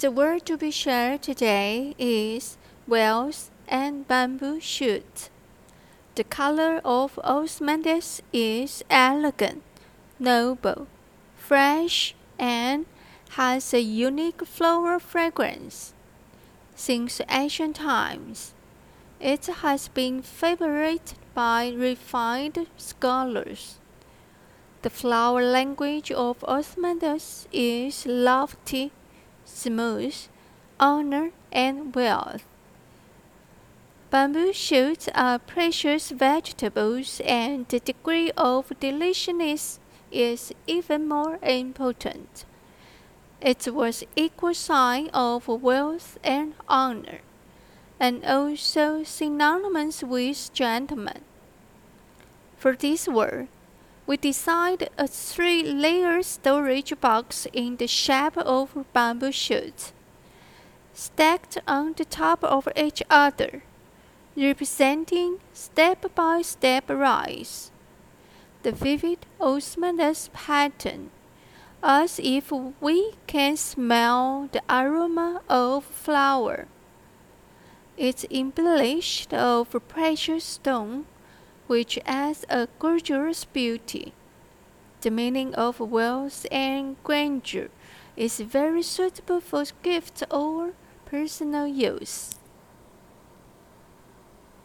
The word to be shared today is wells and bamboo shoot. The color of osmanthus is elegant, noble, fresh, and has a unique floral fragrance. Since ancient times, it has been favored by refined scholars. The flower language of osmanthus is lofty, smooth, honor, and wealth. Bamboo shoots are precious vegetables, and the degree of deliciousness is even more important. It was equal sign of wealth and honor, and also synonymous with gentleman. For this word, we designed a three-layer storage box in the shape of bamboo shoots, stacked on the top of each other, representing step-by-step rise. The vivid osmanthus pattern as if we can smell the aroma of flower. It's embellished of precious stone, which adds a gorgeous beauty. The meaning of wealth and grandeur is very suitable for gift or personal use.